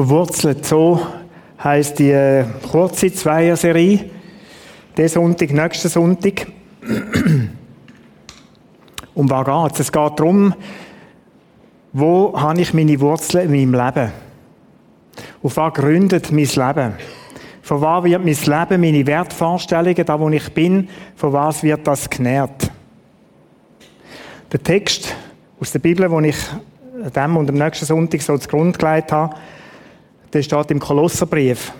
verwurzelt. So heißt die äh, kurze Zweierserie. Der Sonntag, nächsten Sonntag. um was geht es? Es geht darum, wo habe ich meine Wurzeln in meinem Leben? Auf was gründet mein Leben? Von was wird mein Leben, meine Wertvorstellungen, da wo ich bin, von was wird das genährt? Der Text aus der Bibel, den ich dem und am nächsten Sonntag so zugrunde gelegt habe, der steht im Kolosserbrief.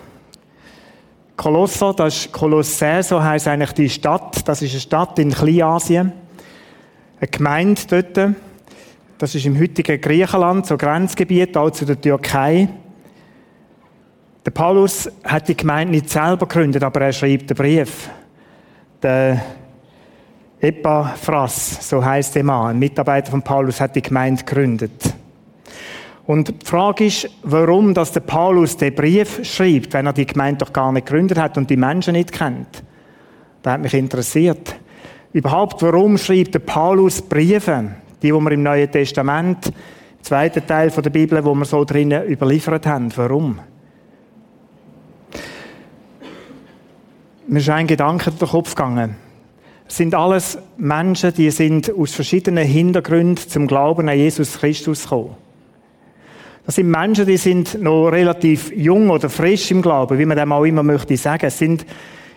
Kolosser, das ist Kolossä, so heisst eigentlich die Stadt. Das ist eine Stadt in Kleinasien. Eine Gemeinde dort. Das ist im heutigen Griechenland, so Grenzgebiet, auch zu der Türkei. Der Paulus hat die Gemeinde nicht selber gegründet, aber er schreibt den Brief. Der Epaphras, so heißt der Mann, ein Mitarbeiter von Paulus, hat die Gemeinde gegründet. Und die Frage ist, warum dass der Paulus den Brief schreibt, wenn er die Gemeinde doch gar nicht gegründet hat und die Menschen nicht kennt. Das hat mich interessiert. Überhaupt, warum schreibt der Paulus Briefe, die, wo wir im Neuen Testament, im zweiten Teil der Bibel, wo wir so drinnen überliefert haben, warum? Mir ist ein Gedanke durch den Kopf gegangen. Es sind alles Menschen, die sind aus verschiedenen Hintergründen zum Glauben an Jesus Christus gekommen. Das sind Menschen, die sind noch relativ jung oder frisch im Glauben, wie man dem auch immer möchte sagen. Es sind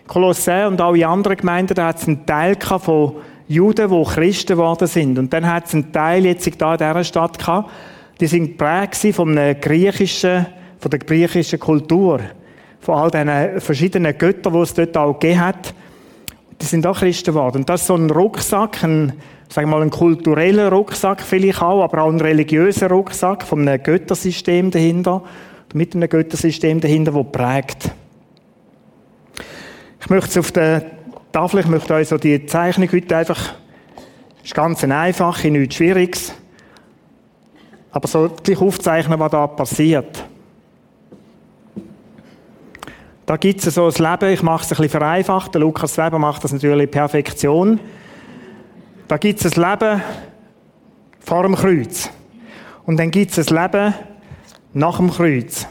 Kolossä und alle anderen Gemeinden, da hat es einen Teil von Juden, die Christen geworden sind. Und dann hat es einen Teil jetzt da in dieser Stadt gehabt, die sind geprägt von einer griechischen, von der griechischen Kultur von all diesen verschiedenen Göttern, die es dort auch gegeben hat, die sind auch Christen geworden. Und das ist so ein Rucksack, ein, sagen wir mal, ein kultureller Rucksack vielleicht auch, aber auch ein religiöser Rucksack von einem Göttersystem dahinter, mit einem Göttersystem dahinter, das prägt. Ich möchte auf der Tafel, ich möchte euch so die Zeichnung heute einfach, ist ganz einfach, nichts Schwieriges, aber so gleich aufzeichnen, was da passiert. Da gibt es so ein Leben, ich mache es ein bisschen vereinfacht, der Lukas Weber macht das natürlich Perfektion. Da gibt es ein Leben vor dem Kreuz. Und dann gibt es ein Leben nach dem Kreuz.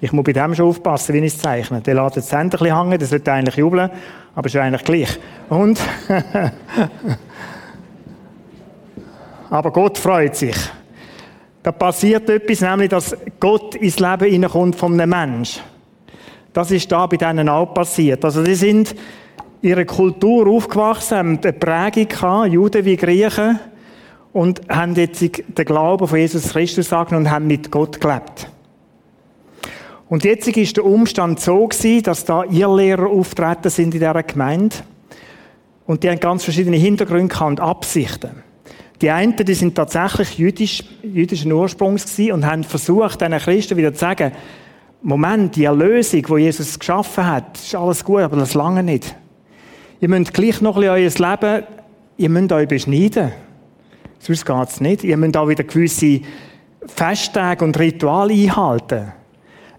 Ich muss bei dem schon aufpassen, wie ich es zeichne. Der lässt das Hände ein hängen, das sollte eigentlich jubeln, aber ist eigentlich gleich. Und? aber Gott freut sich. Da passiert etwas, nämlich, dass Gott ins Leben hineinkommt von einem Mensch. Das ist da bei denen auch passiert. Also, sie sind ihre Kultur aufgewachsen, haben eine Prägung gehabt, Juden wie Griechen, und haben jetzt den Glauben von Jesus Christus angenommen und haben mit Gott gelebt. Und jetzt ist der Umstand so gewesen, dass da ihr Lehrer auftreten sind in dieser Gemeinde. Und die haben ganz verschiedene Hintergründe und Absichten. Die einen, die sind tatsächlich jüdisch, jüdischen Ursprungs gewesen und haben versucht, den Christen wieder zu sagen, Moment, die Erlösung, die Jesus geschaffen hat, ist alles gut, aber das lange nicht. Ihr müsst gleich noch ein bisschen euer Leben, ihr müsst euch beschneiden. Sonst geht es nicht. Ihr müsst auch wieder gewisse Festtage und Rituale einhalten.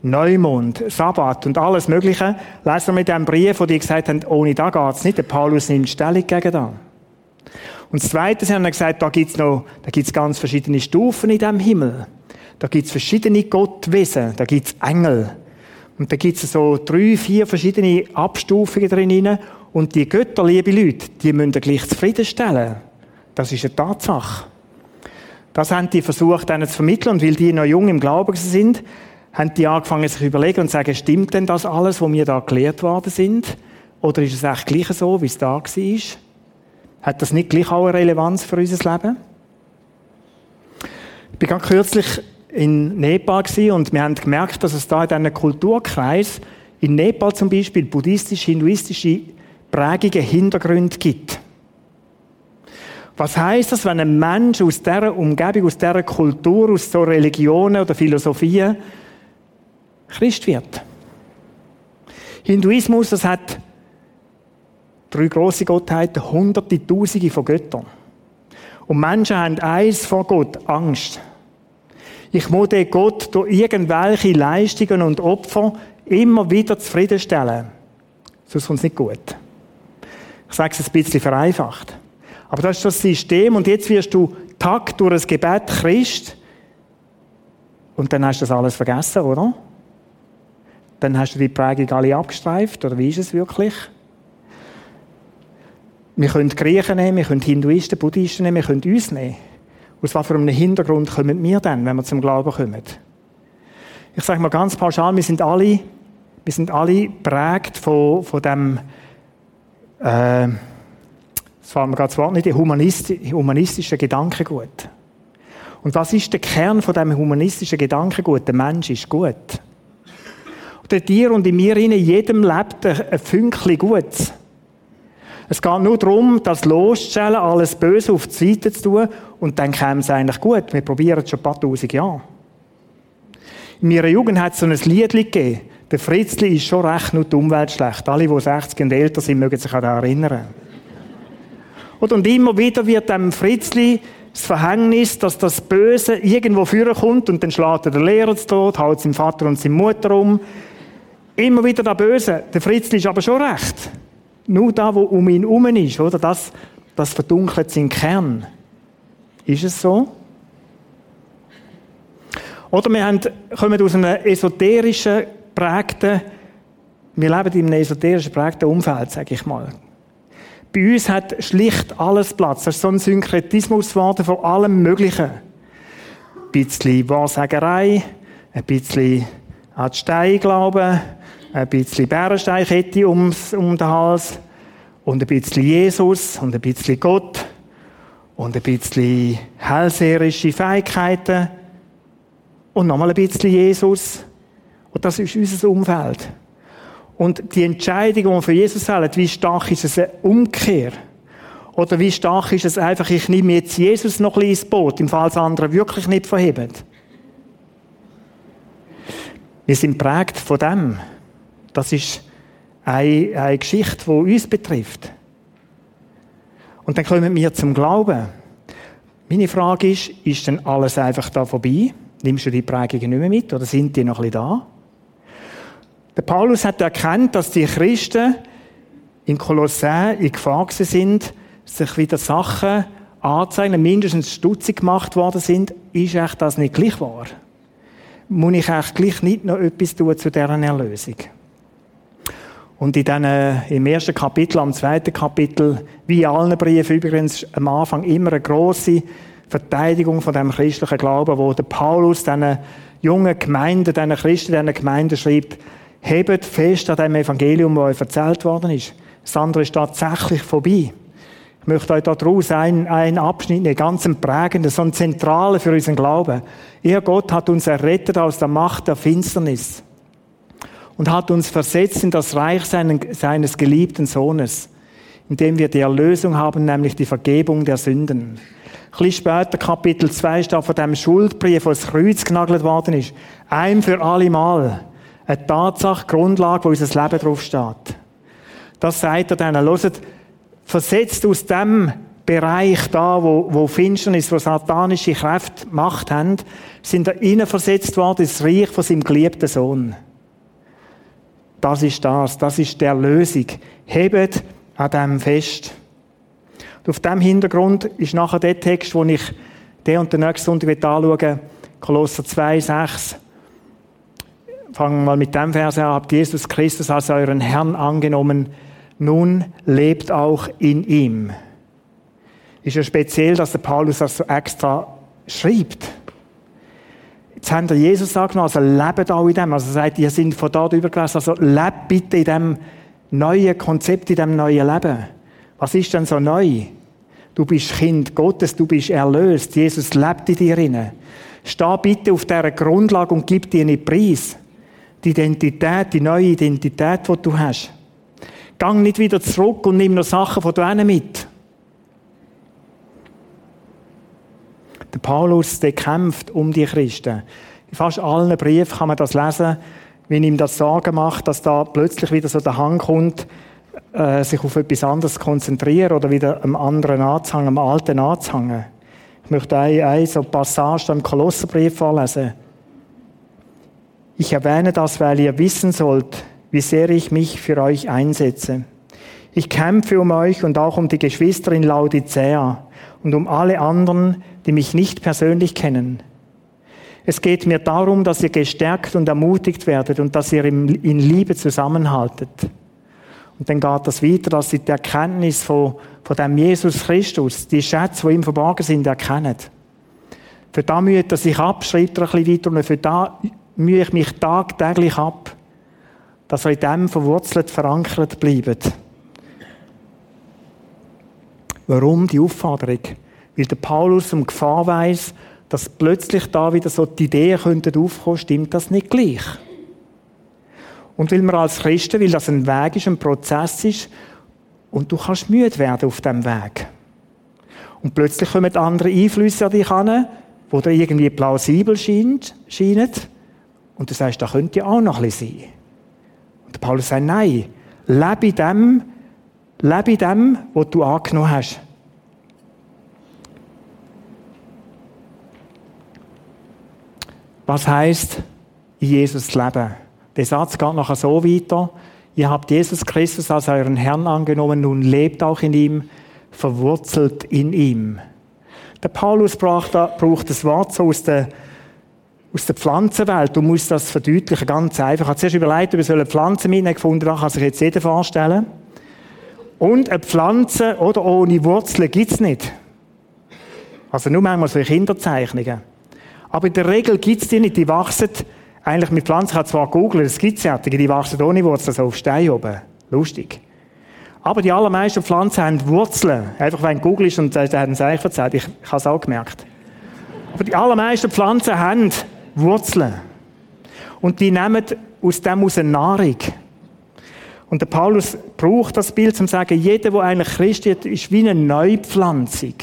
Neumond, Sabbat und alles Mögliche. Lesen wir mit dem Brief, wo die gesagt haben, ohne da geht es nicht. Der Paulus nimmt Stellung gegen das. Und das Zweite, sie haben gesagt, da gibt's noch, da gibt's ganz verschiedene Stufen in dem Himmel. Da gibt's verschiedene Gottwesen, da gibt's Engel. Und da gibt's so drei, vier verschiedene Abstufungen drin. Und die Götter, liebe Leute, die müssen gleich zufriedenstellen. Das ist eine Tatsache. Das haben die versucht, ihnen zu vermitteln. Und weil die noch jung im Glauben sind, haben die angefangen, sich zu überlegen und zu sagen, stimmt denn das alles, was mir da gelehrt worden sind? Oder ist es echt gleich so, wie es da war? Hat das nicht gleich auch eine Relevanz für unser Leben? Ich war ganz kürzlich in Nepal und wir haben gemerkt, dass es da in diesem Kulturkreis, in Nepal zum Beispiel, buddhistisch-hinduistische Prägungen, Hintergründe gibt. Was heißt das, wenn ein Mensch aus dieser Umgebung, aus dieser Kultur, aus so Religionen oder Philosophien Christ wird? Hinduismus, das hat drei große Gottheiten, hunderte, tausende von Göttern. Und Menschen haben eins vor Gott, Angst. Ich muss den Gott durch irgendwelche Leistungen und Opfer immer wieder zufriedenstellen. Sonst kommt es nicht gut. Ich sage es ein bisschen vereinfacht. Aber das ist das System und jetzt wirst du Tag durch ein Gebet Christ und dann hast du das alles vergessen, oder? Dann hast du die Prägung alle abgestreift, oder wie ist es wirklich? Wir können Griechen nehmen, wir können Hinduisten, Buddhisten nehmen, wir können uns nehmen. Aus was für einem Hintergrund kommen wir dann, wenn wir zum Glauben kommen? Ich sage mal ganz pauschal, wir sind alle, wir sind alle prägt von, von dem, äh, das fällt mir gerade das Wort nicht, humanisti humanistischen Gedankengut. Und was ist der Kern von dem humanistischen Gedankengut? Der Mensch ist gut. Und in dir und in mir, in jedem lebt ein Fünkchen Gutes. Es geht nur darum, das loszustellen, alles Böse auf die Seite zu tun und dann käme es eigentlich gut. Wir probieren es schon ein paar tausend Jahre. In meiner Jugend hat es so ein Lied gegeben. Der Fritzli ist schon recht nur die Umwelt schlecht. Alle, die 60 und älter sind, mögen sich daran erinnern. Und immer wieder wird dem Fritzli das Verhängnis, dass das Böse irgendwo führen kommt und dann schlägt er den Lehrer zu Tod, haut seinem Vater und seine Mutter um. Immer wieder das Böse. Der Fritzli ist aber schon recht. Nur da, wo um ihn herum ist, oder? Das, das verdunkelt seinen Kern. Ist es so? Oder wir haben, kommen aus einem esoterischen, prägten, wir leben in einem esoterischen, prägten Umfeld, sage ich mal. Bei uns hat schlicht alles Platz. Das ist so ein Synkretismus geworden von allem Möglichen. Ein bisschen Wahrsagerei, ein bisschen an die Steine glauben, ein bisschen Bärensteinkette ums, um den Hals und ein bisschen Jesus und ein bisschen Gott und ein bisschen hellseherische Fähigkeiten und nochmal ein bisschen Jesus. Und das ist unser Umfeld. Und die Entscheidung, die wir für Jesus haben, wie stark ist es eine Umkehr? Oder wie stark ist es einfach, ich nehme jetzt Jesus noch ein bisschen ins Boot, im Fall des anderen wirklich nicht verheben? Wir sind prägt von dem. Das ist eine, eine Geschichte, die uns betrifft. Und dann kommen wir zum Glauben. Meine Frage ist, ist denn alles einfach da vorbei? Nimmst du die Prägungen nicht mehr mit oder sind die noch ein bisschen da? Der Paulus hat erkannt, dass die Christen in Kolossä in Gefahr sind, sich wieder Sachen anzeigen, mindestens stutzig gemacht worden sind. Ist echt das nicht gleich wahr? Muss ich echt gleich nicht noch etwas tun zu deren Erlösung? Und in diesen, im ersten Kapitel, am zweiten Kapitel, wie in allen Briefen übrigens, am Anfang immer eine große Verteidigung von dem christlichen Glauben, wo der Paulus diesen jungen Gemeinden, diesen Christen, diesen Gemeinden schreibt, hebt fest an dem Evangelium, das euch erzählt worden ist. Das andere ist tatsächlich vorbei. Ich möchte euch daraus einen, einen Abschnitt, einen ganz prägenden, so einen zentralen für unseren Glauben. Ihr Gott hat uns errettet aus der Macht der Finsternis und hat uns versetzt in das Reich seines geliebten Sohnes, in dem wir die Erlösung haben, nämlich die Vergebung der Sünden. Ein bisschen später, Kapitel 2, steht von dem Schuldbrief, das Kreuz genagelt worden ist. Ein für alle Mal. Eine Tatsache, Grundlage, wo unser Leben drauf steht. Das sagt er dann. Hört, versetzt aus dem Bereich da, wo, wo Finsternis, wo satanische Kräfte Macht haben, sind innen versetzt worden ins Reich von seinem geliebten Sohn. Das ist das. Das ist der Lösung. Hebt an dem fest. Und auf dem Hintergrund ist nachher der Text, den ich den und den nächsten Sonntag anschauen Kolosser 2, 6. Fangen wir mal mit dem Vers an. Habt Jesus Christus als euren Herrn angenommen. Nun lebt auch in ihm. Ist ja speziell, dass der Paulus das so extra schreibt. Jetzt haben wir Jesus angenommen, also lebt auch in dem. Also er sagt, ihr seid von dort übergelesen, also lebt bitte in dem neuen Konzept, in dem neuen Leben. Was ist denn so neu? Du bist Kind Gottes, du bist erlöst. Jesus lebt in dir inne. Steh bitte auf dieser Grundlage und gib dir einen Preis. Die Identität, die neue Identität, die du hast. Gang nicht wieder zurück und nimm noch Sachen von denen mit. Paulus, der kämpft um die Christen. In fast allen Briefen kann man das lesen, wie ihm das Sorgen macht, dass da plötzlich wieder so der Hang kommt, äh, sich auf etwas anderes zu konzentrieren oder wieder am anderen anzuhängen, am Alten anzuhängen. Ich möchte eine, eine so Passage im Kolosserbrief vorlesen. Ich erwähne das, weil ihr wissen sollt, wie sehr ich mich für euch einsetze. Ich kämpfe um euch und auch um die Geschwister in Laodicea und um alle anderen, die mich nicht persönlich kennen. Es geht mir darum, dass ihr gestärkt und ermutigt werdet und dass ihr in Liebe zusammenhaltet. Und dann geht das weiter, dass sie die Erkenntnis von, von dem Jesus Christus, die Schätze, die ihm verborgen sind, erkennen. Für da mühe er sich ab, schreibt er ein bisschen weiter, und für da mühe ich mich tagtäglich ab, dass er in dem verwurzelt, verankert bleibt. Warum die Aufforderung? Weil der Paulus um Gefahr weiss, dass plötzlich da wieder so die Ideen könnten aufkommen, stimmt das nicht gleich. Und weil man als Christen, weil das ein Weg ist, ein Prozess ist, und du kannst müde werden auf dem Weg. Und plötzlich kommen andere Einflüsse an dich an, wo dir irgendwie plausibel scheinen. Und du sagst, da könnte ja auch noch ein bisschen sein. Und Paulus sagt, nein, lebe in dem, lebe in dem, was du angenommen hast. Was heißt in Jesus leben? Der Satz geht nachher so weiter. Ihr habt Jesus Christus als euren Herrn angenommen, nun lebt auch in ihm, verwurzelt in ihm. Der Paulus braucht, braucht das Wort so aus der, aus der Pflanzenwelt. Du musst das verdeutlichen, ganz einfach. Ich habe zuerst überlegt, wir sollen Pflanzen gefunden, das kann sich jetzt jeder vorstellen. Und eine Pflanze oder ohne Wurzeln gibt's nicht. Also nur manchmal so Kinderzeichnungen. Aber in der Regel gibt's die nicht. Die wachsen eigentlich mit Pflanzen. Ich habe zwar googelt, es gibt Sättige, die wachsen ohne Wurzeln, so auf Stein oben. Lustig. Aber die allermeisten Pflanzen haben Wurzeln. Einfach wenn du googelst und sagst, haben sie eigentlich erzählt. Ich, ich habe es auch gemerkt. Aber die allermeisten Pflanzen haben Wurzeln. Und die nehmen aus dem aus Nahrung. Und der Paulus braucht das Bild, um zu sagen, jeder, der eigentlich Christ ist, ist wie eine Neupflanzung.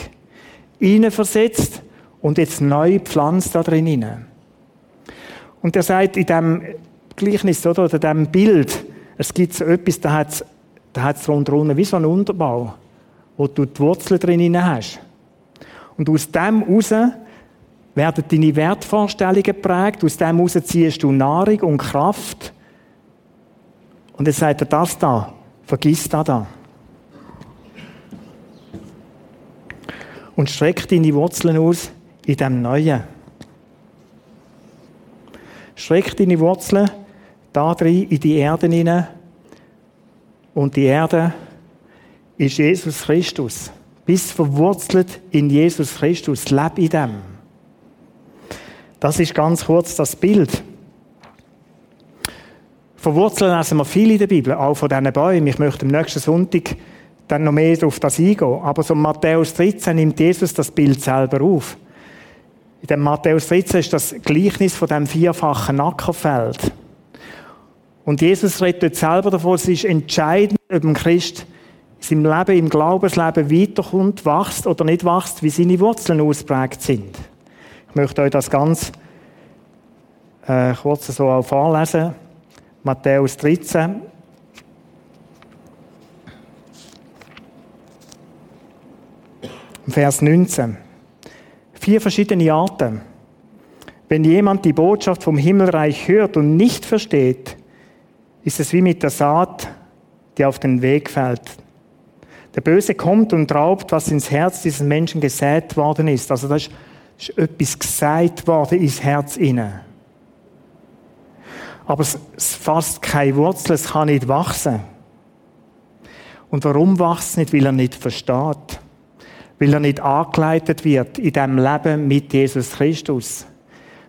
versetzt und jetzt neu pflanzt da drin. Und er sagt in dem Gleichnis oder, oder dem Bild, es gibt so etwas, da hat da hat es rundherum wie so einen Unterbau, wo du die Wurzeln drin hast. Und aus dem heraus werden deine Wertvorstellungen geprägt, aus dem heraus ziehst du Nahrung und Kraft. Und jetzt sagt er das da, vergiss das da. Und streck deine Wurzeln aus in dem Neuen. Streck deine Wurzeln da drin in die Erde hinein und die Erde ist Jesus Christus. Bist verwurzelt in Jesus Christus. Leb in dem. Das ist ganz kurz das Bild. Verwurzeln lesen wir viel in der Bibel, auch von diesen Bäumen. Ich möchte am nächsten Sonntag dann noch mehr auf das eingehen. Aber so Matthäus 13 nimmt Jesus das Bild selber auf. In dem Matthäus 13 ist das Gleichnis von dem vierfachen Ackerfeld. Und Jesus redet dort selber davon, es ist entscheidend, ob ein Christ in seinem Leben, im Glaubensleben weiterkommt, wächst oder nicht wächst, wie seine Wurzeln ausprägt sind. Ich möchte euch das ganz äh, kurz so auch vorlesen. Matthäus 13. Vers 19. Vier verschiedene Arten. Wenn jemand die Botschaft vom Himmelreich hört und nicht versteht, ist es wie mit der Saat, die auf den Weg fällt. Der Böse kommt und raubt, was ins Herz dieses Menschen gesät worden ist. Also da ist, ist etwas gesät worden ins Herz inne. Aber es, fasst keine Wurzel, es kann nicht wachsen. Und warum wächst es nicht? Weil er nicht versteht. Weil er nicht angeleitet wird in dem Leben mit Jesus Christus.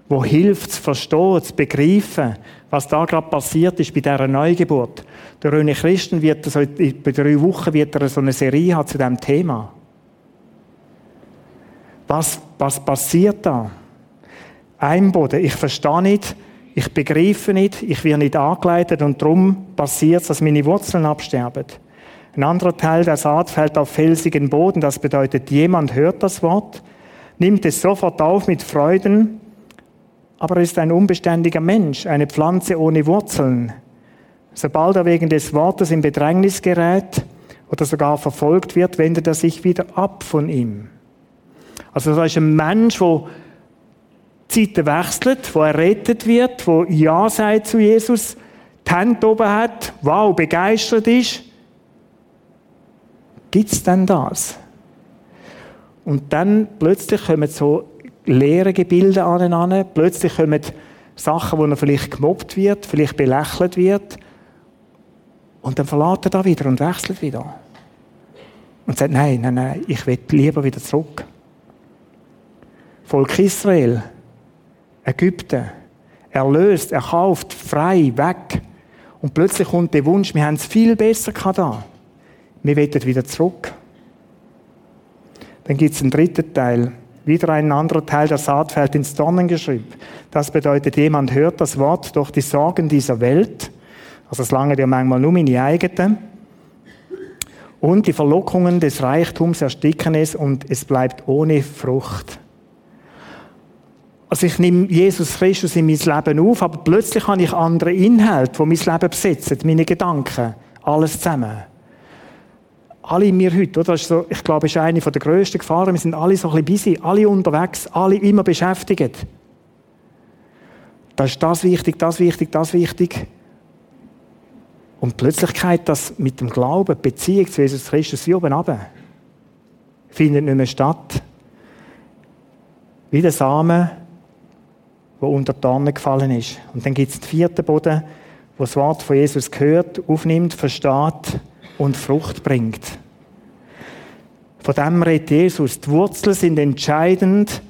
Wo hilft zu verstehen, zu begreifen, was da gerade passiert ist bei dieser Neugeburt. Der Röne Christen wird so, bei drei Wochen wird er so eine Serie haben zu diesem Thema. Was, was passiert da? Einboden. Ich verstehe nicht, ich begreife nicht, ich werde nicht angeleitet und darum passiert es, dass meine Wurzeln absterben. Ein anderer Teil der Saat fällt auf felsigen Boden. Das bedeutet, jemand hört das Wort, nimmt es sofort auf mit Freuden, aber er ist ein unbeständiger Mensch, eine Pflanze ohne Wurzeln. Sobald er wegen des Wortes in Bedrängnis gerät oder sogar verfolgt wird, wendet er sich wieder ab von ihm. Also da ist ein Mensch, der Zeiten wechselt, wo er rettet wird, wo Ja sagt zu Jesus, die Hände oben hat, wow, begeistert ist, Gibt es denn das? Und dann plötzlich kommen so leere Gebilde aneinander, plötzlich kommen Sachen, wo er vielleicht gemobbt wird, vielleicht belächelt wird. Und dann verlässt er da wieder und wechselt wieder. Und sagt, nein, nein, nein, ich will lieber wieder zurück. Volk Israel, Ägypten, erlöst, erkauft, frei, weg. Und plötzlich kommt der Wunsch, wir haben es viel besser da. Wir wollen wieder zurück. Dann gibt es einen dritten Teil. Wieder ein anderer Teil der Saat fällt ins Dornengeschrieb. Das bedeutet, jemand hört das Wort durch die Sorgen dieser Welt. Also es lange ja manchmal nur meine eigenen. Und die Verlockungen des Reichtums ersticken es und es bleibt ohne Frucht. Also ich nehme Jesus Christus in mein Leben auf, aber plötzlich habe ich andere Inhalte, die mein Leben besetzen, meine Gedanken, alles zusammen. Alle in mir heute, oder? Das ist so, ich glaube, das ist eine der grössten Gefahren. Wir sind alle so ein bisschen busy, alle unterwegs, alle immer beschäftigt. Da ist das wichtig, das wichtig, das wichtig. Und Plötzlichkeit, dass mit dem Glauben, Beziehung zu Jesus Christus wie oben runter, findet nicht mehr statt. Wie der Samen, der unter die Dornen gefallen ist. Und dann gibt es den vierten Boden, wo das Wort von Jesus gehört, aufnimmt, versteht und Frucht bringt. Von dem redet Jesus. Die Wurzeln sind entscheidend,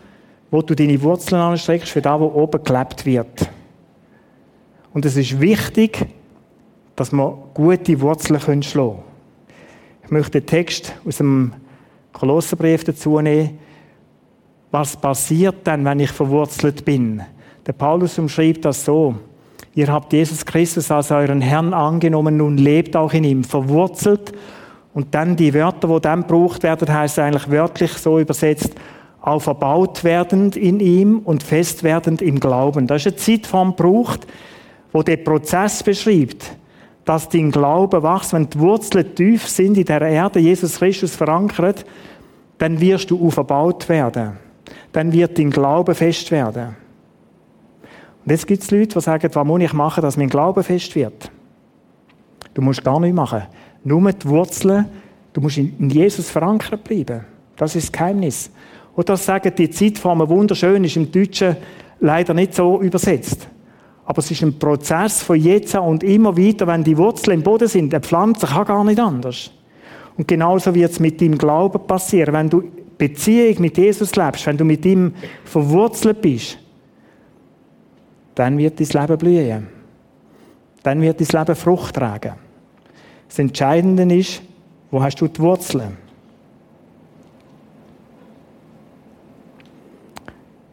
wo du deine Wurzeln anstreckst für das, was oben gelebt wird. Und es ist wichtig, dass wir gute Wurzeln schlagen können. Ich möchte den Text aus dem Kolosserbrief dazu nehmen. Was passiert dann, wenn ich verwurzelt bin? Der Paulus umschreibt das so. Ihr habt Jesus Christus als euren Herrn angenommen, nun lebt auch in ihm, verwurzelt. Und dann die Wörter, wo dann gebraucht werden, heißt eigentlich wörtlich so übersetzt, auferbaut werdend in ihm und fest werdend im Glauben. Das ist eine Zeitform gebraucht, wo der Prozess beschreibt, dass dein Glaube wächst, wenn die Wurzeln tief sind in der Erde, Jesus Christus verankert, dann wirst du auferbaut werden. Dann wird dein Glaube fest werden. Und jetzt gibt es Leute, die sagen, was muss ich machen, dass mein Glaube fest wird? Du musst gar nichts machen. Nur die Wurzeln, du musst in Jesus verankert bleiben. Das ist das Geheimnis. Und das sagen die Zeitform wunderschön, ist im Deutschen leider nicht so übersetzt. Aber es ist ein Prozess von jetzt an und immer weiter, wenn die Wurzeln im Boden sind. Eine Pflanze kann gar nicht anders. Und genauso wird es mit deinem Glauben passieren. Wenn du Beziehung mit Jesus lebst, wenn du mit ihm verwurzelt bist, dann wird dein Leben blühen. Dann wird dein Leben Frucht tragen. Das Entscheidende ist, wo hast du die Wurzeln?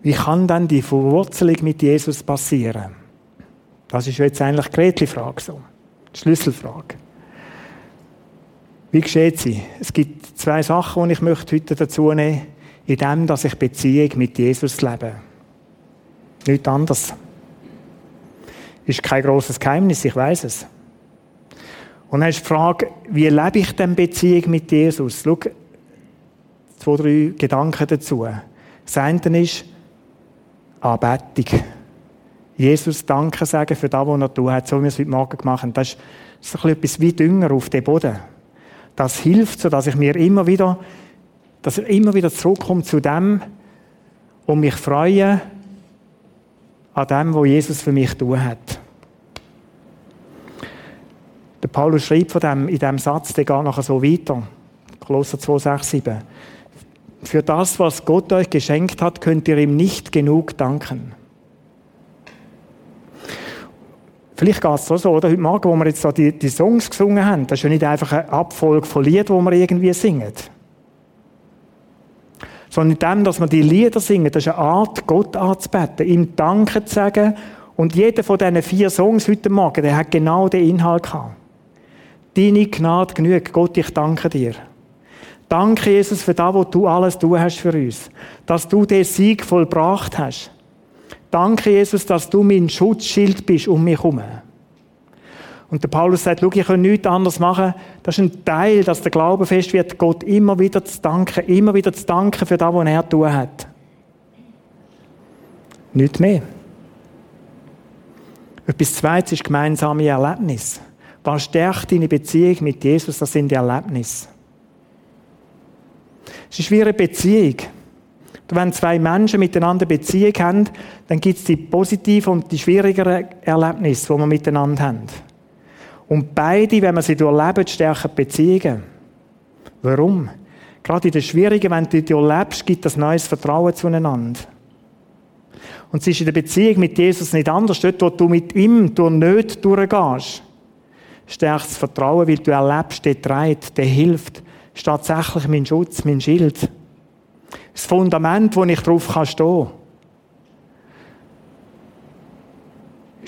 Wie kann dann die Verwurzelung mit Jesus passieren? Das ist jetzt eigentlich die Gretli-Frage so. Die Schlüsselfrage. Wie geschieht sie? Es gibt zwei Sachen, die ich möchte heute dazu nehmen möchte, in dem, dass ich Beziehung mit Jesus lebe. Nichts anderes. Ist kein großes Geheimnis, ich weiß es. Und dann ist die Frage, wie lebe ich denn Beziehung mit Jesus? Schau, zwei, drei Gedanken dazu. Das eine ist Anbetung. Jesus Danke sagen für das, was er tut hat, so wie wir es heute Morgen gemacht haben. Das ist, das etwas wie Dünger auf dem Boden. Das hilft, so dass ich mir immer wieder, dass ich immer wieder zurückkomme zu dem und mich freue an dem, was Jesus für mich tun hat. Der Paulus schreibt von dem, in diesem Satz, der geht nachher so weiter. Kolosser 2, 6, 7. Für das, was Gott euch geschenkt hat, könnt ihr ihm nicht genug danken. Vielleicht geht es so, oder? Heute Morgen, wo wir jetzt so die, die Songs gesungen haben, das ist ja nicht einfach eine Abfolge von Liedern, die wir irgendwie singen. Sondern in dem, dass wir die Lieder singen, das ist eine Art, Gott anzubeten, ihm Danke zu sagen. Und jeder von diesen vier Songs heute Morgen, der hat genau den Inhalt gehabt. Deine Gnade genügt. Gott, ich danke dir. Danke, Jesus, für das, was du alles du hast für uns. Dass du den Sieg vollbracht hast. Danke, Jesus, dass du mein Schutzschild bist um mich herum. Und der Paulus sagt, schau, ich kann nichts anderes machen. Das ist ein Teil, dass der Glaube fest wird, Gott immer wieder zu danken, immer wieder zu danken für das, was er tun hat. Nicht mehr. Etwas Zweites ist gemeinsame Erlebnis. Was stärkt deine Beziehung mit Jesus? Das sind die Erlebnisse. Es ist wie eine Beziehung. Wenn zwei Menschen miteinander Beziehung haben, dann gibt es die positiven und die schwierigeren Erlebnisse, die wir miteinander haben. Und beide, wenn man sie durchleben, stärken Beziehungen. Warum? Gerade in den schwierigen, wenn du die erlebst, gibt das neues Vertrauen zueinander. Und es ist in der Beziehung mit Jesus nicht anders. Dort, wo du mit ihm durch nicht durchgehst, stärkt das Vertrauen, weil du erlebst, der trägt, der hilft. ist tatsächlich mein Schutz, mein Schild. Das Fundament, wo ich drauf kann stehen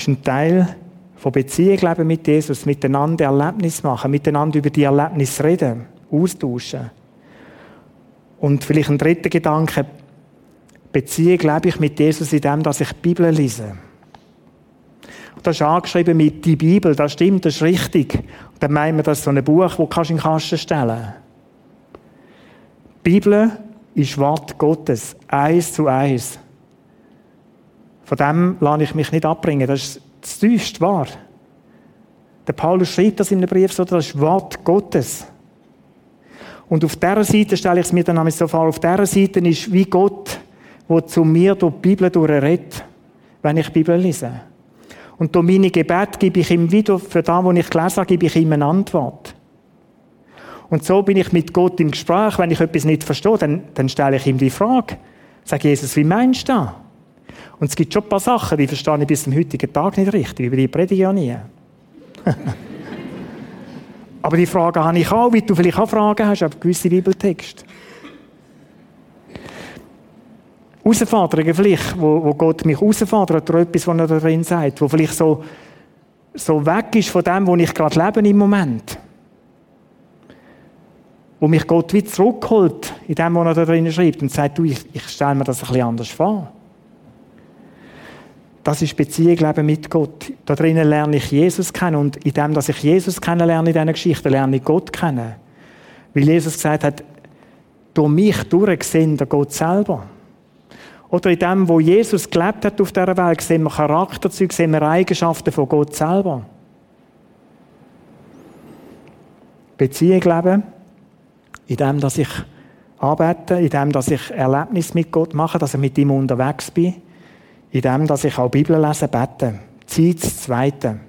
ist ein Teil von Beziehung leben mit Jesus, miteinander Erlebnis machen, miteinander über die Erlebnisse reden, austauschen. Und vielleicht ein dritter Gedanke, Beziehung lebe ich mit Jesus in dem, dass ich die Bibel lese. Und das ist angeschrieben mit die Bibel, das stimmt, das ist richtig. Und dann meinen wir, das ist so ein Buch, das du in den Kasten stellen. Die Bibel ist Wort Gottes, eins zu eins. Von dem lasse ich mich nicht abbringen, das ist das tiefste wahr. Der Paulus schreibt das in einem Brief so, das ist Wort Gottes. Und auf dieser Seite stelle ich es mir dann so vor, auf dieser Seite ist wie Gott, der zu mir durch die Bibel durchredet, wenn ich die Bibel lese. Und durch meine Gebete gebe ich ihm wieder, für das, was ich gelesen habe, gebe ich ihm eine Antwort. Und so bin ich mit Gott im Gespräch. Wenn ich etwas nicht verstehe, dann, dann stelle ich ihm die Frage. Sag Jesus, wie meinst du das? Und es gibt schon ein paar Sachen, die verstehe ich bis zum heutigen Tag nicht richtig. Über die predige ich ja nie. Aber die Frage habe ich auch, wie du vielleicht auch Fragen hast, aber gewisse Bibeltexte. Herausforderungen vielleicht, wo, wo Gott mich herausfordert oder etwas, was er da drin sagt, wo vielleicht so, so weg ist von dem, wo ich gerade lebe im Moment. Wo mich Gott wieder zurückholt in dem, was er da drin schreibt und sagt, du, ich, ich stelle mir das ein bisschen anders vor. Das ist Beziehung mit Gott. Da drinnen lerne ich Jesus kennen und in dem, dass ich Jesus kennenlerne in diesen Geschichten, lerne ich Gott kennen. Weil Jesus gesagt hat, durch mich durch sehen der Gott selber. Oder in dem, wo Jesus gelebt hat auf dieser Welt, sehen wir Charakterzüge, sehen wir Eigenschaften von Gott selber. Beziehung leben, in dem, dass ich arbeite, in dem, dass ich Erlebnis mit Gott mache, dass ich mit ihm unterwegs bin in dem, dass ich auch Bibel lese, bete. Zeit das Zweite.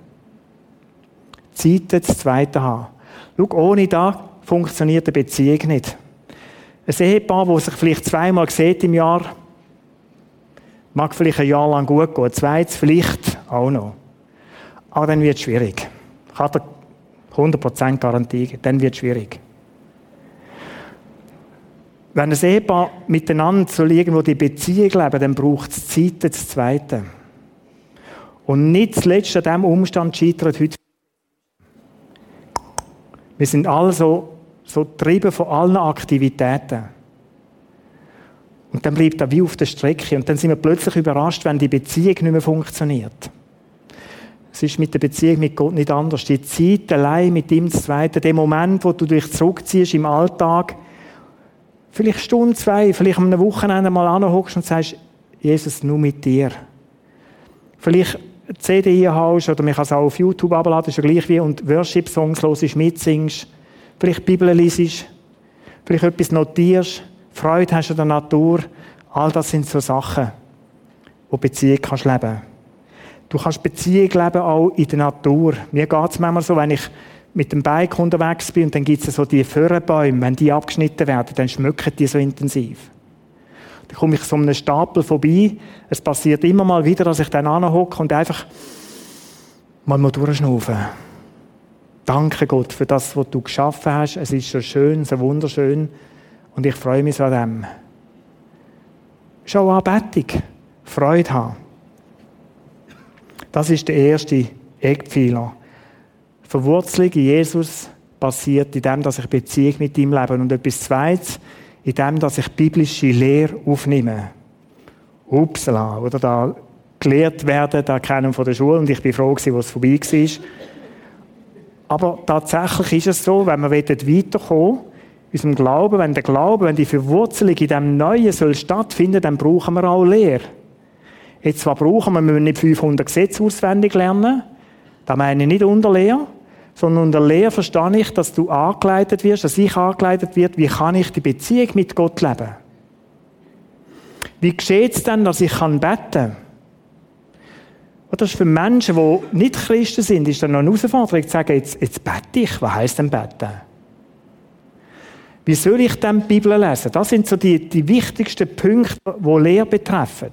Zeit das Zweite haben. Schau, ohne das funktioniert eine Beziehung nicht. Ein Ehepaar, das sich vielleicht zweimal sieht im Jahr, mag vielleicht ein Jahr lang gut gehen. Zweites vielleicht auch noch. Aber dann wird es schwierig. Ich habe dir 100% Garantie, dann wird es schwierig. Wenn ein Ehepaar miteinander soll irgendwo die Beziehung leben, dann braucht es Zeit das Zweite. Und nicht zuletzt an diesem Umstand scheitert heute. Wir sind alle so, so getrieben von allen Aktivitäten. Und dann bleibt er wie auf der Strecke. Und dann sind wir plötzlich überrascht, wenn die Beziehung nicht mehr funktioniert. Es ist mit der Beziehung mit Gott nicht anders. Die Zeit allein mit ihm das Zweite, der Moment, wo du dich zurückziehst im Alltag, vielleicht Stunde, zwei, vielleicht am Wochenende mal anhockst und sagst, Jesus, nur mit dir. Vielleicht eine CD einhaust oder mich auch auf YouTube abladen, ist ja gleich wie, und Worship-Songs hörst, mitsingst, vielleicht Bibel liest, vielleicht etwas notierst, Freude hast an der Natur. All das sind so Sachen, wo Beziehung kannst leben. Du kannst Beziehung leben auch in der Natur. Mir geht es manchmal so, wenn ich mit dem Bike unterwegs bin und dann gibt es so die Föhrenbäume, wenn die abgeschnitten werden, dann schmücken die so intensiv. Dann komme ich so einem Stapel vorbei. Es passiert immer mal wieder, dass ich dann anhocke und einfach mal mal durchschnaufen. Danke Gott für das, was du geschaffen hast. Es ist so schön, so wunderschön und ich freue mich so an dem. Schau Anbetung. Freude haben. Das ist der erste Eckpfeiler. Verwurzelung in Jesus passiert in dem, dass ich Beziehung mit ihm lebe. Und etwas Zweites, in dem, dass ich biblische Lehre aufnehme. Upsala, oder da gelehrt werden, da kennen von der Schule und ich bin froh gewesen, was vorbei war. Aber tatsächlich ist es so, wenn wir weiterkommen in unserem Glauben, wenn der Glaube, wenn die Verwurzelung in dem Neuen soll stattfinden, dann brauchen wir auch Lehre. Jetzt zwar brauchen wir, wir müssen nicht 500 Gesetze auswendig lernen, da meine ich nicht Unterlehre, sondern unter Lehre verstehe ich, dass du angeleitet wirst, dass ich angeleitet wird, wie kann ich die Beziehung mit Gott leben. Wie geschieht es denn, dass ich kann beten kann? Das ist für Menschen, die nicht Christen sind, ist dann noch eine Herausforderung, zu sagen, jetzt, jetzt bete ich. Was heisst denn beten? Wie soll ich dann die Bibel lesen? Das sind so die, die wichtigsten Punkte, die Lehre betreffen.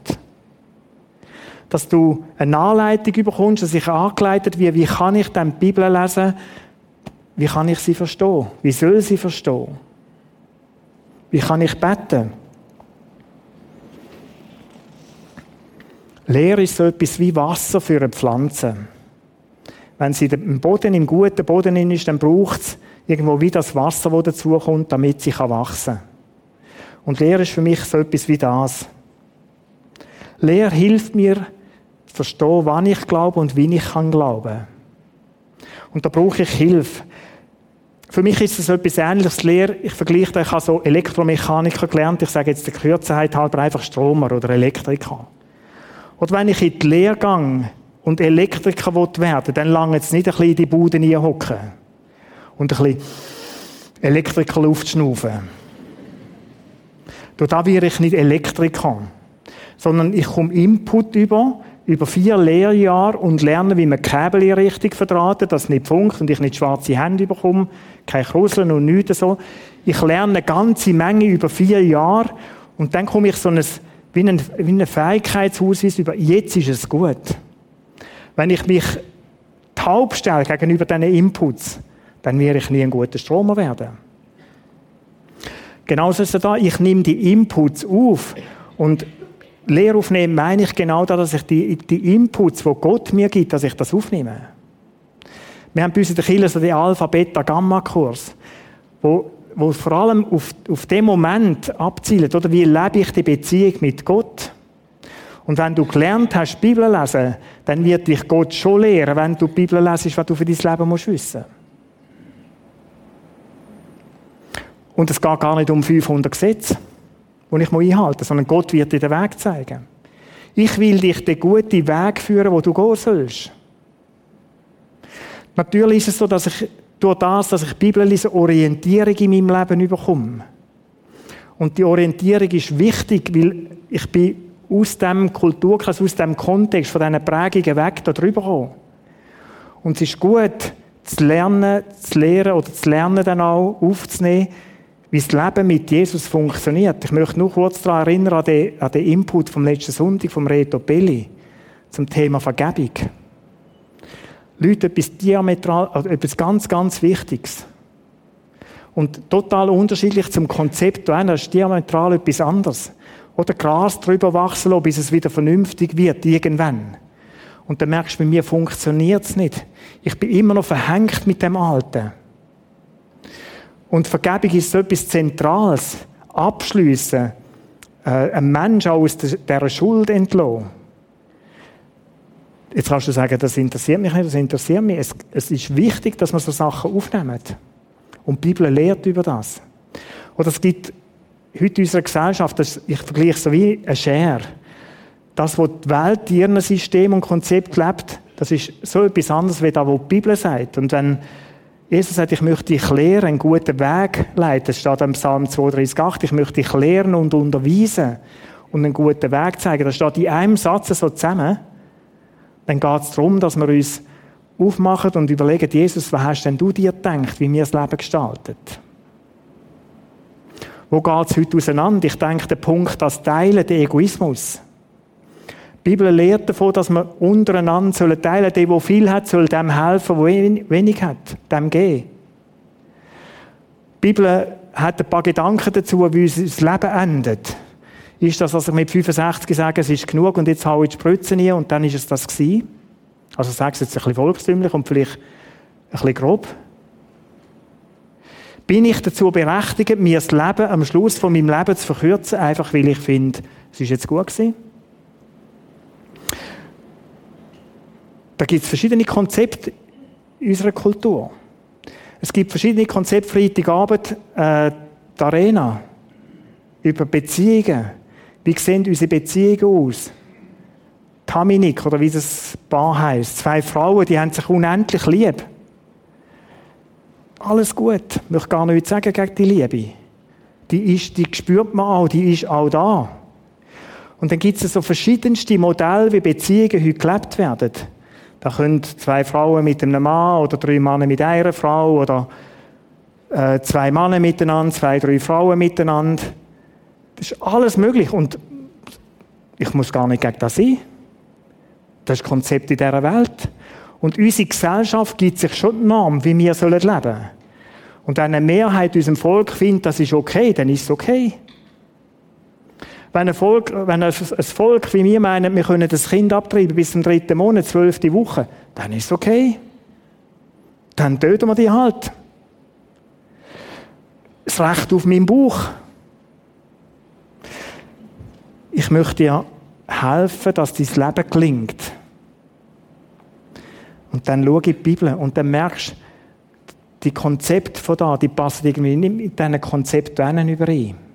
Dass du eine Anleitung bekommst, dass ich angeleitet wird, wie kann ich dann die Bibel lesen? Wie kann ich sie verstehen? Wie soll sie verstehen? Wie kann ich beten? Lehre ist so etwas wie Wasser für eine Pflanze. Wenn sie im Boden, im guten Boden ist, dann braucht es irgendwo wie das Wasser, das dazukommt, damit sie wachsen kann. Und Lehre ist für mich so etwas wie das. Lehre hilft mir, zu verstehen, wann ich glaube und wie ich kann glauben. Und da brauche ich Hilfe. Für mich ist es etwas Ähnliches. Lehre, ich vergleiche das, ich habe so Elektromechaniker gelernt. Ich sage jetzt der Kürzheit halber einfach Stromer oder Elektriker. Oder wenn ich in die Lehre gehe und Elektriker werden will, dann lange es nicht ein bisschen in die Bude hocken und ein bisschen Elektrikerluft schnaufen. Durch da werde ich nicht Elektriker, sondern ich komme Input über, über vier Lehrjahre und lerne, wie man Kabel richtig verdrahtet, dass es nicht funkt und ich nicht schwarze Hände bekomme, kein Kruseln und nichts so. Ich lerne eine ganze Menge über vier Jahre und dann komme ich so ein wie ein, wie ein Fähigkeitsausweis über, jetzt ist es gut. Wenn ich mich taub stelle gegenüber diesen Inputs, dann werde ich nie ein guter Stromer werden. Genauso ist es da, ich nehme die Inputs auf und Lehre aufnehmen meine ich genau da, dass ich die, die Inputs, die Gott mir gibt, dass ich das aufnehme. Wir haben bei uns in der Kirche so den Alpha, Beta, Gamma-Kurs, wo wo vor allem auf, auf den Moment abzielt, oder wie lebe ich die Beziehung mit Gott? Und wenn du gelernt hast, Bibel lesen, dann wird dich Gott schon lehren, wenn du Bibel lesest, was du für dein Leben musst wissen. Und es geht gar nicht um 500 Gesetze, die ich einhalten muss, sondern Gott wird dir den Weg zeigen. Ich will dich den guten Weg führen, wo du gehen sollst. Natürlich ist es so, dass ich durch das, dass ich die Bibel lese, Orientierung in meinem Leben bekomme. Und die Orientierung ist wichtig, weil ich bin aus dem Kulturkreis, aus dem Kontext, von diesen Prägungen weg da drüber gekommen. Und es ist gut, zu lernen, zu lehren oder zu lernen dann auch aufzunehmen, wie das Leben mit Jesus funktioniert. Ich möchte nur kurz daran erinnern, an den, an den Input vom letzten Sonntag vom Reto Belli zum Thema Vergebung. Leute etwas diametral, also etwas ganz, ganz Wichtiges. Und total unterschiedlich zum Konzept. Einer ist diametral etwas anderes. Oder Gras drüber wachsen lassen, bis es wieder vernünftig wird, irgendwann. Und dann merkst du, bei mir funktioniert es nicht. Ich bin immer noch verhängt mit dem Alten. Und Vergebung ist so etwas Zentrales. Abschliessen. Äh, ein Mensch aus dieser Schuld entlassen. Jetzt kannst du sagen, das interessiert mich nicht, das interessiert mich. Es, es ist wichtig, dass man so Sachen aufnimmt. Und die Bibel lehrt über das. Oder es gibt heute in unserer Gesellschaft, das, ich vergleiche es so wie ein Schere. Das, was die Welt, ihren System und Konzept lebt, das ist so etwas anderes, wie das, was die Bibel sagt. Und wenn Jesus sagt, ich möchte dich lehren, einen guten Weg leiten, das steht im Psalm 32,8, ich möchte dich lehren und unterweisen und einen guten Weg zeigen. Das steht in einem Satz so zusammen dann geht es darum, dass wir uns aufmachen und überlegen, Jesus, was hast denn du dir gedacht, wie wir das Leben gestaltet? Wo geht es heute auseinander? Ich denke, der Punkt, das Teilen, der Egoismus. Die Bibel lehrt davon, dass wir untereinander sollen teilen Der, der viel hat, soll dem helfen, der wenig hat, dem geben. Die Bibel hat ein paar Gedanken dazu, wie unser Leben endet ist das, dass ich mit 65 sage, es ist genug und jetzt haue ich die Spritze rein und dann ist es das gewesen. Also sage es jetzt ein bisschen volkstümlich und vielleicht ein bisschen grob. Bin ich dazu berechtigt, mir das Leben am Schluss von meinem Leben zu verkürzen, einfach weil ich finde, es ist jetzt gut gewesen? Da gibt es verschiedene Konzepte in unserer Kultur. Es gibt verschiedene Konzepte Freitagabend, äh, die Arena, über Beziehungen, wie sehen unsere Beziehungen aus? Taminik, oder wie das Paar heißt. Zwei Frauen, die haben sich unendlich lieb. Alles gut. Ich möchte gar nichts sagen gegen die Liebe. Die ist, die spürt man auch, die ist auch da. Und dann gibt es so verschiedenste Modelle, wie Beziehungen heute gelebt werden. Da können zwei Frauen mit einem Mann oder drei Männer mit einer Frau oder äh, zwei Männer miteinander, zwei, drei Frauen miteinander. Das ist alles möglich und ich muss gar nicht gegen das sein. Das ist das Konzept in dieser Welt. Und unsere Gesellschaft gibt sich schon die Norm, wie wir leben sollen. Und wenn eine Mehrheit unserem Volk findet, das ist okay, dann ist es okay. Wenn ein Volk, wenn ein Volk wie wir meinen, wir können das Kind abtreiben bis zum dritten Monat, zwölfte Woche, dann ist es okay. Dann töten wir die halt. Das Recht auf meinen Bauch. Ich möchte dir helfen, dass dein Leben gelingt. Und dann schau in die Bibel und dann merkst du, die Konzepte von da, die passen irgendwie nicht mit diesen Konzepten überein.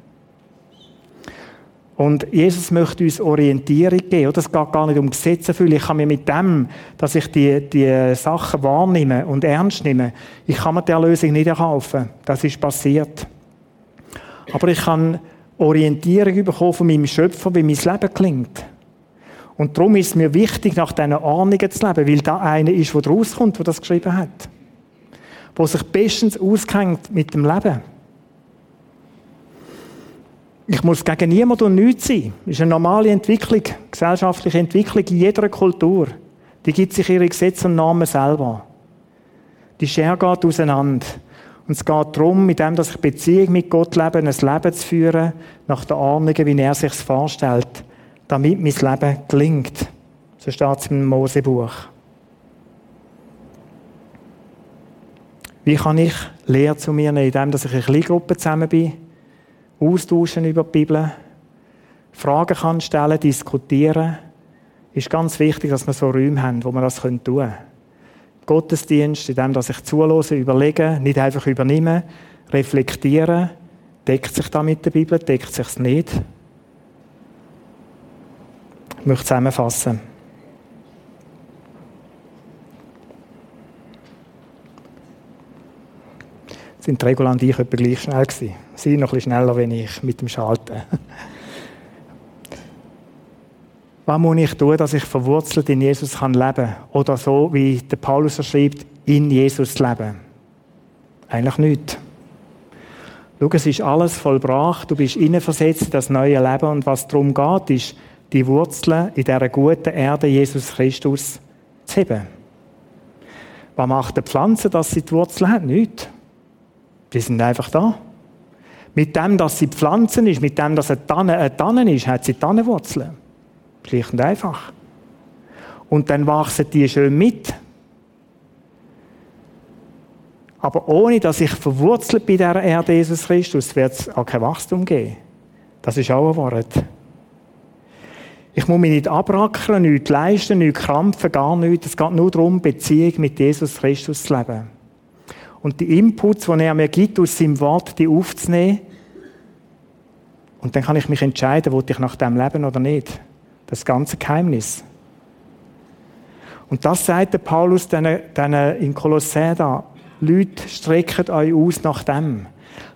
Und Jesus möchte uns Orientierung geben. Es geht gar nicht um Gesetze erfüllen. Ich kann mir mit dem, dass ich die, die Sachen wahrnehme und ernst nehme, ich kann mir die Erlösung nicht erkaufen. Das ist passiert. Aber ich kann Orientierung bekommen von meinem Schöpfer, wie mein Leben klingt. Und darum ist es mir wichtig, nach diesen Ahnungen zu leben, weil da einer ist, der rauskommt, der das geschrieben hat. Der sich bestens auskennt mit dem Leben. Ich muss gegen niemanden und nichts sein. Das ist eine normale Entwicklung, gesellschaftliche Entwicklung in jeder Kultur. Die gibt sich ihre Gesetze und Namen selber. Die Schere geht auseinander. Und es geht darum, mit dem, dass ich Beziehung mit Gott lebe, ein Leben zu führen, nach der Ahnung, wie er sich vorstellt, damit mein Leben gelingt. So steht es im Mosebuch. Wie kann ich Lehre zu mir nehmen, indem ich in Kleingruppen zusammen bin, austauschen über die Bibel, Fragen kann stellen, diskutieren. Ist ganz wichtig, dass wir so Räume haben, wo wir das tun können. Gottesdienst, in dem, dass ich zulose, überlege, nicht einfach übernehmen, reflektieren. Deckt sich da mit der Bibel, deckt sich es nicht? Ich möchte zusammenfassen. Sind Regula und ich etwa gleich schnell gewesen. Sie noch ein bisschen schneller, wenn ich mit dem Schalten. Was muss ich tun, dass ich verwurzelt in Jesus kann leben Oder so, wie der Paulus schreibt, in Jesus leben? Eigentlich nicht. Schau, es ist alles vollbracht, du bist versetzt in das neue Leben und was darum geht, ist, die Wurzeln in dieser guten Erde Jesus Christus zu heben. Was macht eine Pflanze, dass sie die Wurzeln hat? Nicht. Die sind einfach da. Mit dem, dass sie Pflanzen ist, mit dem, dass eine Tanne eine Tanne ist, hat sie Tannenwurzeln. Schlicht und einfach. Und dann wachsen die schön mit. Aber ohne, dass ich verwurzelt bei der Erde Jesus Christus, wird es auch kein Wachstum geben. Das ist auch ein Wort. Ich muss mich nicht abrackern, nichts leisten, nichts krampfen, gar nichts. Es geht nur darum, Beziehung mit Jesus Christus zu leben. Und die Inputs, die er mir gibt, aus seinem Wort, die aufzunehmen. Und dann kann ich mich entscheiden, ob ich nach dem leben oder nicht. Das ganze Geheimnis. Und das sagt der Paulus in Kolossä da. Leute, streckt euch aus nach dem.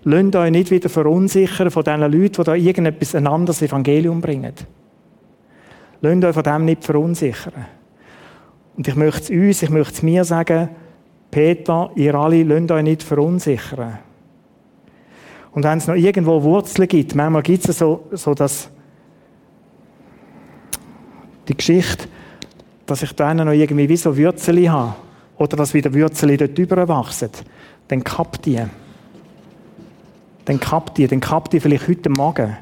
Lasst euch nicht wieder verunsichern von diesen Leuten, die da irgendetwas ein anderes Evangelium bringen. Lasst euch von dem nicht verunsichern. Und ich möchte es uns, ich möchte es mir sagen, Peter, ihr alle, lasst euch nicht verunsichern. Und wenn es noch irgendwo Wurzeln gibt, manchmal gibt es so, so dass die Geschichte, dass ich da noch irgendwie wie so Würzeli habe, oder dass wieder Würzeli dort überwachsen, dann kappt die. Dann kappt die, dann kappt die vielleicht heute Morgen.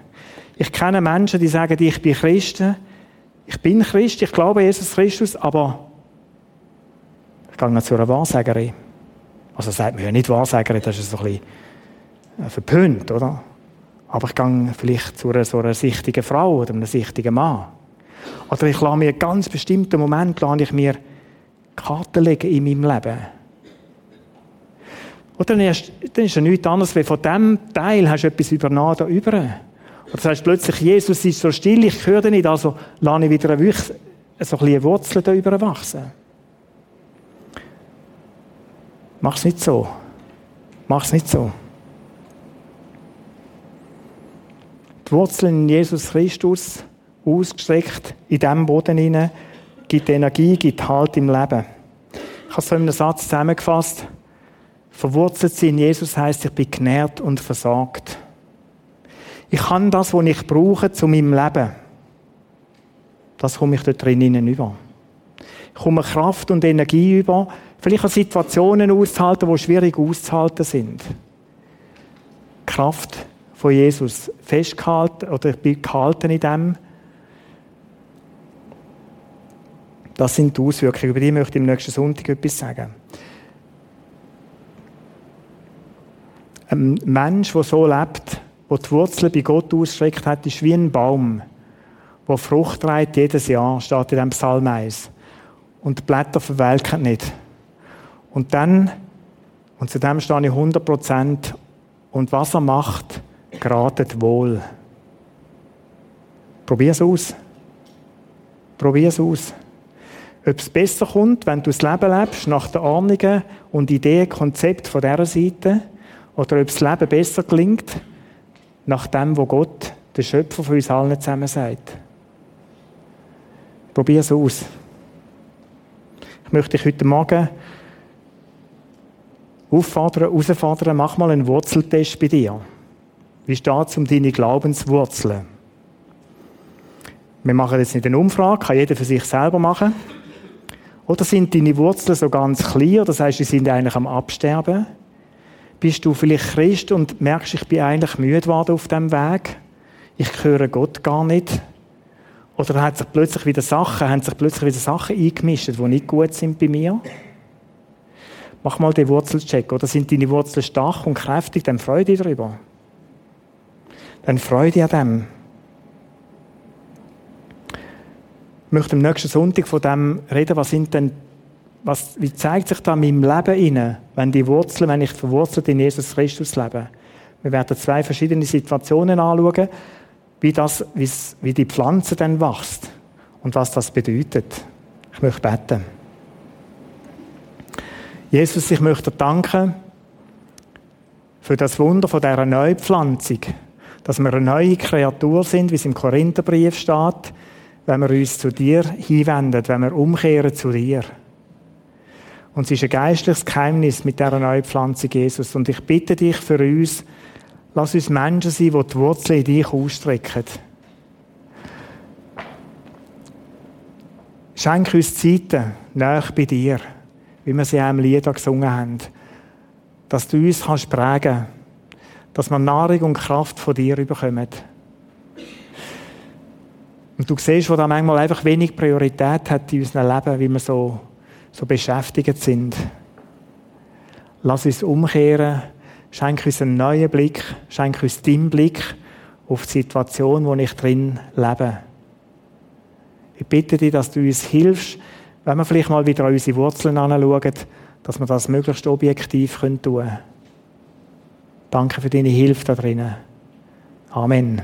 Ich kenne Menschen, die sagen, ich bin Christen, ich bin Christ, ich glaube Jesus Christus, aber ich gehe zu einer Wahrsagerin. Also sagt man ja nicht Wahrsagerin, das ist so ein bisschen äh, verpönt, oder? Aber ich gehe vielleicht zu einer, so einer sichtigen Frau oder einem sichtigen Mann. Oder ich lasse mir einen ganz bestimmten Moment lasse ich mir Karten legen in meinem Leben. Oder dann ist, dann ist ja nichts anderes, wie von diesem Teil hast du etwas übernommen da über. Oder das heißt plötzlich, Jesus ist so still, ich höre nicht, also lasse ich wieder eine, so ein bisschen Wurzeln da überwachsen. Mach es nicht so. Mach es nicht so. Die Wurzeln in Jesus Christus, ausgestreckt in diesem Boden hinein, gibt Energie, gibt Halt im Leben. Ich habe es so in einem Satz zusammengefasst. Verwurzelt sein in Jesus heißt, ich bin genährt und versorgt. Ich kann das, was ich brauche, zu meinem Leben. Das komme ich dort drinnen über. Komme Kraft und Energie über, vielleicht auch Situationen auszuhalten, die schwierig auszuhalten sind. Kraft von Jesus festgehalten oder ich bin gehalten in dem. Das sind die Auswirkungen. Über die möchte ich am nächsten Sonntag etwas sagen. Ein Mensch, der so lebt, der die Wurzeln bei Gott ausstreckt hat, ist wie ein Baum, der Frucht trägt jedes Jahr, steht in dem Psalm 1. Und die Blätter verwelken nicht. Und dann, und zu dem stehe ich 100 Prozent, und was er macht, geratet wohl. Probier es aus. Probier es aus. Ob es besser kommt, wenn du das Leben lebst, nach den Ahnungen und Ideen, Konzept von dieser Seite, oder ob das Leben besser gelingt, nach dem, wo Gott, der Schöpfer von uns allen zusammen sagt. Probier es aus. Ich möchte dich heute Morgen auffordern, herausfordern, mach mal einen Wurzeltest bei dir. Wie steht es um deine Glaubenswurzeln? Wir machen jetzt nicht eine Umfrage, kann jeder für sich selber machen. Oder sind deine Wurzeln so ganz klein, das heißt, sie sind eigentlich am Absterben? Bist du vielleicht Christ und merkst, ich bin eigentlich müde geworden auf dem Weg? Ich höre Gott gar nicht. Oder hat sich plötzlich wieder Sachen, haben sich plötzlich wieder Sachen eingemischt, die nicht gut sind bei mir? Mach mal den Wurzelcheck. Oder sind deine Wurzeln stark und kräftig? Dann freu dich darüber. Dann freu dich an dem. Ich möchte am nächsten Sonntag von dem reden, was sind denn was, wie zeigt sich da in meinem Leben inne, wenn die Wurzeln, wenn ich verwurzelt in Jesus Christus lebe? Wir werden zwei verschiedene Situationen anschauen, wie, das, wie die Pflanze dann wächst und was das bedeutet. Ich möchte beten. Jesus, ich möchte dir danken für das Wunder von dieser Neupflanzung, dass wir eine neue Kreatur sind, wie es im Korintherbrief steht, wenn wir uns zu dir hinwenden, wenn wir umkehren zu dir. Und es ist ein geistliches Geheimnis mit dieser neuen Pflanze Jesus. Und ich bitte dich für uns, lass uns Menschen sein, die die Wurzeln in dich ausstrecken. Schenk uns Zeiten, näher bei dir, wie wir sie auch im Lied gesungen haben. Dass du uns kannst prägen dass wir Nahrung und Kraft von dir bekommen. Und du siehst, wo da manchmal einfach wenig Priorität hat in unserem Leben, wie wir so so beschäftigt sind. Lass uns umkehren, schenk uns einen neuen Blick, schenk uns deinen Blick auf die Situation, wo ich drin lebe. Ich bitte dich, dass du uns hilfst, wenn wir vielleicht mal wieder an unsere Wurzeln anschauen, dass wir das möglichst objektiv tun können. Danke für deine Hilfe da drinnen. Amen.